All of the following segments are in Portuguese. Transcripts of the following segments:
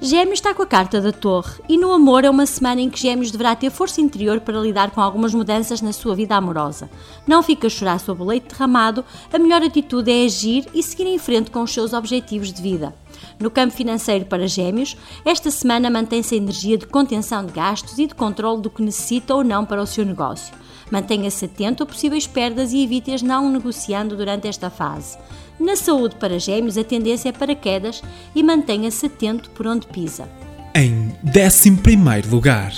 Gêmeos está com a carta da Torre e no amor é uma semana em que Gêmeos deverá ter força interior para lidar com algumas mudanças na sua vida amorosa. Não fica a chorar sob o leite derramado, a melhor atitude é agir e seguir em frente com os seus objetivos de vida. No campo financeiro para Gêmeos, esta semana mantém-se a energia de contenção de gastos e de controle do que necessita ou não para o seu negócio. Mantenha-se atento a possíveis perdas e evite-as não negociando durante esta fase. Na saúde para gêmeos, a tendência é para quedas e mantenha-se atento por onde pisa. Em 11 lugar.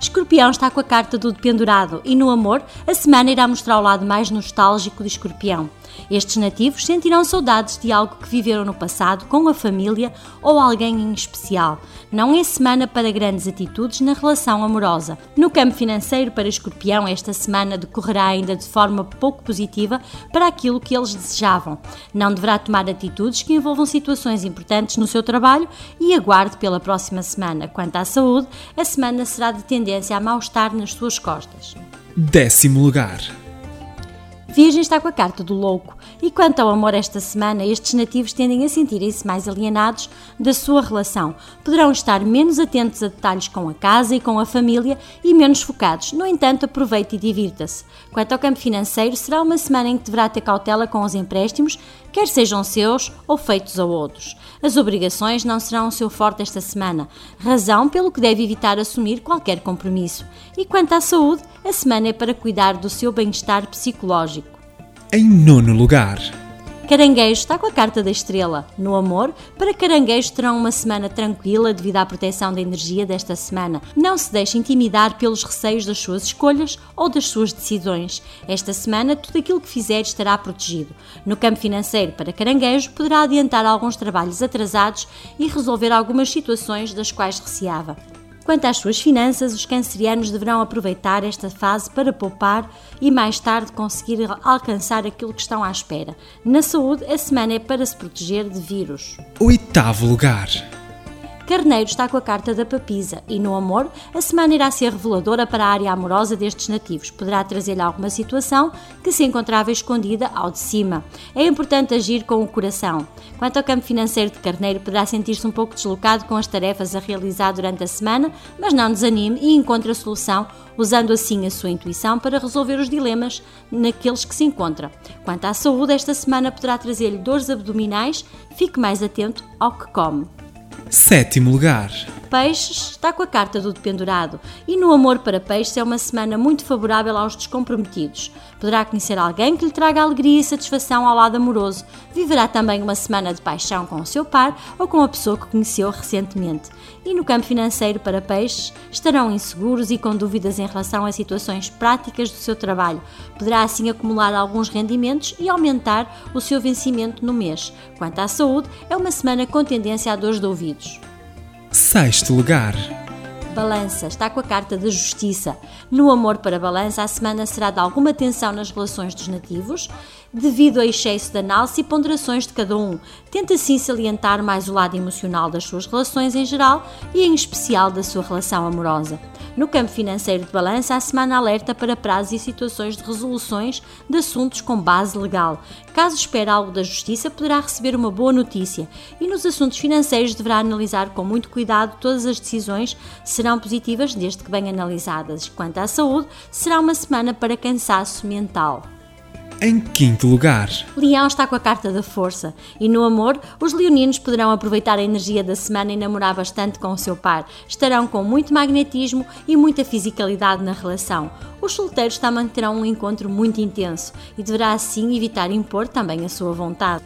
Escorpião está com a carta do dependurado e no amor, a semana irá mostrar o lado mais nostálgico de Escorpião. Estes nativos sentirão saudades de algo que viveram no passado com a família ou alguém em especial. Não é semana para grandes atitudes na relação amorosa. No campo financeiro, para Escorpião, esta semana decorrerá ainda de forma pouco positiva para aquilo que eles desejavam. Não deverá tomar atitudes que envolvam situações importantes no seu trabalho e aguarde pela próxima semana. Quanto à saúde, a semana será de tendência a mal-estar nas suas costas. Décimo lugar. Virgem está com a carta do louco, e quanto ao amor esta semana, estes nativos tendem a sentirem-se mais alienados da sua relação. Poderão estar menos atentos a detalhes com a casa e com a família e menos focados. No entanto, aproveite e divirta-se. Quanto ao campo financeiro, será uma semana em que deverá ter cautela com os empréstimos, quer sejam seus ou feitos a outros. As obrigações não serão o seu forte esta semana, razão pelo que deve evitar assumir qualquer compromisso. E quanto à saúde, a semana é para cuidar do seu bem-estar psicológico. Em nono lugar. Caranguejo está com a carta da estrela. No amor, para Caranguejo terão uma semana tranquila devido à proteção da energia desta semana. Não se deixe intimidar pelos receios das suas escolhas ou das suas decisões. Esta semana, tudo aquilo que fizer estará protegido. No campo financeiro, para Caranguejo, poderá adiantar alguns trabalhos atrasados e resolver algumas situações das quais receava. Quanto às suas finanças, os cancerianos deverão aproveitar esta fase para poupar e mais tarde conseguir alcançar aquilo que estão à espera. Na saúde, a semana é para se proteger de vírus. Oitavo lugar. Carneiro está com a carta da papisa e no amor, a semana irá ser reveladora para a área amorosa destes nativos. Poderá trazer-lhe alguma situação que se encontrava escondida ao de cima. É importante agir com o coração. Quanto ao campo financeiro de Carneiro, poderá sentir-se um pouco deslocado com as tarefas a realizar durante a semana, mas não desanime e encontre a solução usando assim a sua intuição para resolver os dilemas naqueles que se encontra. Quanto à saúde, esta semana poderá trazer-lhe dores abdominais, fique mais atento ao que come. Sétimo lugar. Peixes está com a carta do dependurado e no amor para peixes é uma semana muito favorável aos descomprometidos. Poderá conhecer alguém que lhe traga alegria e satisfação ao lado amoroso. Viverá também uma semana de paixão com o seu par ou com a pessoa que conheceu recentemente. E no campo financeiro para peixes estarão inseguros e com dúvidas em relação a situações práticas do seu trabalho. Poderá assim acumular alguns rendimentos e aumentar o seu vencimento no mês. Quanto à saúde, é uma semana com tendência a dores de ouvidos. Sexto lugar. Balança está com a carta da justiça. No amor para Balança, a semana será de alguma tensão nas relações dos nativos, devido ao excesso de análise e ponderações de cada um. Tenta assim salientar mais o lado emocional das suas relações em geral e em especial da sua relação amorosa. No campo financeiro de balança, a semana alerta para prazos e situações de resoluções de assuntos com base legal. Caso espere algo da justiça, poderá receber uma boa notícia e nos assuntos financeiros deverá analisar com muito cuidado todas as decisões serão positivas desde que bem analisadas. Quanto à saúde, será uma semana para cansaço mental. Em quinto lugar, Leão está com a carta da força e no amor, os leoninos poderão aproveitar a energia da semana e namorar bastante com o seu par. Estarão com muito magnetismo e muita fisicalidade na relação. Os solteiros também terão um encontro muito intenso e deverá assim evitar impor também a sua vontade.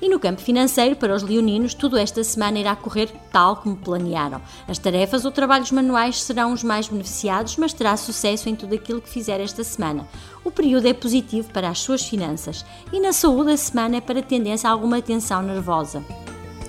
E no campo financeiro, para os leoninos, tudo esta semana irá correr tal como planearam. As tarefas ou trabalhos manuais serão os mais beneficiados, mas terá sucesso em tudo aquilo que fizer esta semana. O período é positivo para as suas finanças e na saúde a semana é para tendência a alguma tensão nervosa.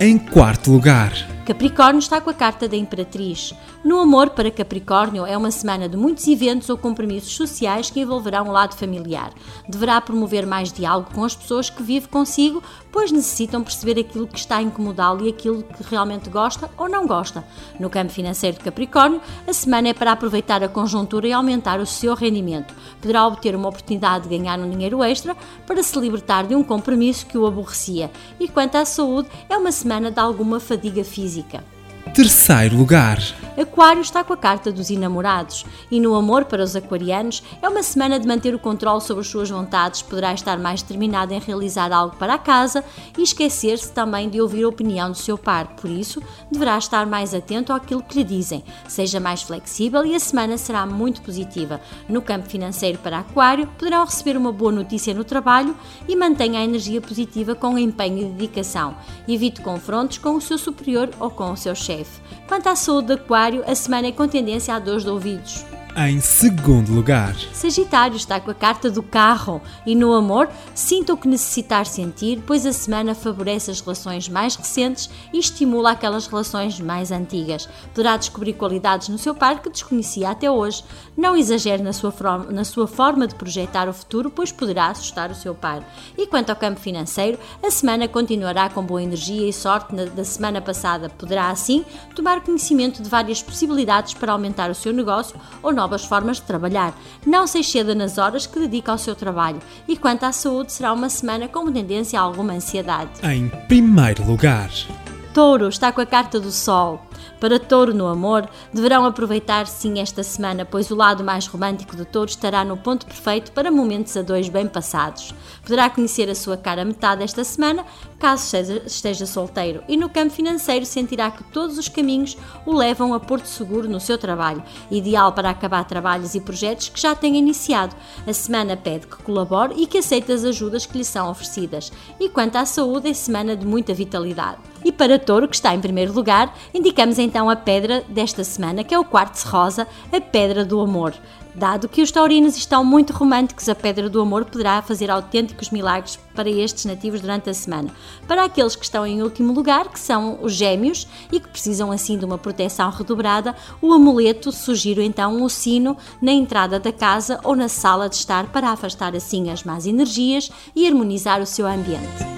Em quarto lugar, Capricórnio está com a carta da Imperatriz. No amor para Capricórnio é uma semana de muitos eventos ou compromissos sociais que envolverão o lado familiar. Deverá promover mais diálogo com as pessoas que vive consigo, pois necessitam perceber aquilo que está a incomodá-lo e aquilo que realmente gosta ou não gosta. No campo financeiro de Capricórnio, a semana é para aproveitar a conjuntura e aumentar o seu rendimento. Poderá obter uma oportunidade de ganhar um dinheiro extra para se libertar de um compromisso que o aborrecia. E quanto à saúde, é uma semana de alguma fadiga física. المزيكا. Terceiro lugar. Aquário está com a carta dos enamorados e no amor para os aquarianos é uma semana de manter o controle sobre as suas vontades, poderá estar mais determinado em realizar algo para a casa e esquecer-se também de ouvir a opinião do seu par, por isso deverá estar mais atento àquilo que lhe dizem, seja mais flexível e a semana será muito positiva. No campo financeiro para Aquário, poderão receber uma boa notícia no trabalho e mantenha a energia positiva com empenho e dedicação. Evite confrontos com o seu superior ou com o seu chefe. Quanto à saúde de Aquário, a semana é com tendência a dores de ouvidos. Em segundo lugar, Sagitário está com a carta do carro e no amor, sinta o que necessitar sentir, pois a semana favorece as relações mais recentes e estimula aquelas relações mais antigas. Poderá descobrir qualidades no seu par que desconhecia até hoje. Não exagere na sua, forma, na sua forma de projetar o futuro, pois poderá assustar o seu par. E quanto ao campo financeiro, a semana continuará com boa energia e sorte na, da semana passada. Poderá, assim, tomar conhecimento de várias possibilidades para aumentar o seu negócio ou novas formas de trabalhar. Não se exceda nas horas que dedica ao seu trabalho. E quanto à saúde, será uma semana com tendência a alguma ansiedade. em primeiro lugar. Touro está com a carta do Sol. Para Touro no amor, deverão aproveitar sim esta semana, pois o lado mais romântico de Touro estará no ponto perfeito para momentos a dois bem passados. Poderá conhecer a sua cara metade esta semana, caso esteja, solteiro, e no campo financeiro sentirá que todos os caminhos o levam a Porto Seguro no seu trabalho, ideal para acabar trabalhos e projetos que já tenha iniciado. A semana pede que colabore e que aceite as ajudas que lhe são oferecidas. E quanto à saúde, é semana de muita vitalidade. E para Touro, que está em primeiro lugar, indicamos então a pedra desta semana, que é o quartzo rosa, a pedra do amor. Dado que os taurinos estão muito românticos, a pedra do amor poderá fazer autênticos milagres para estes nativos durante a semana. Para aqueles que estão em último lugar, que são os gêmeos e que precisam assim de uma proteção redobrada, o amuleto sugiro então o sino na entrada da casa ou na sala de estar para afastar assim as más energias e harmonizar o seu ambiente.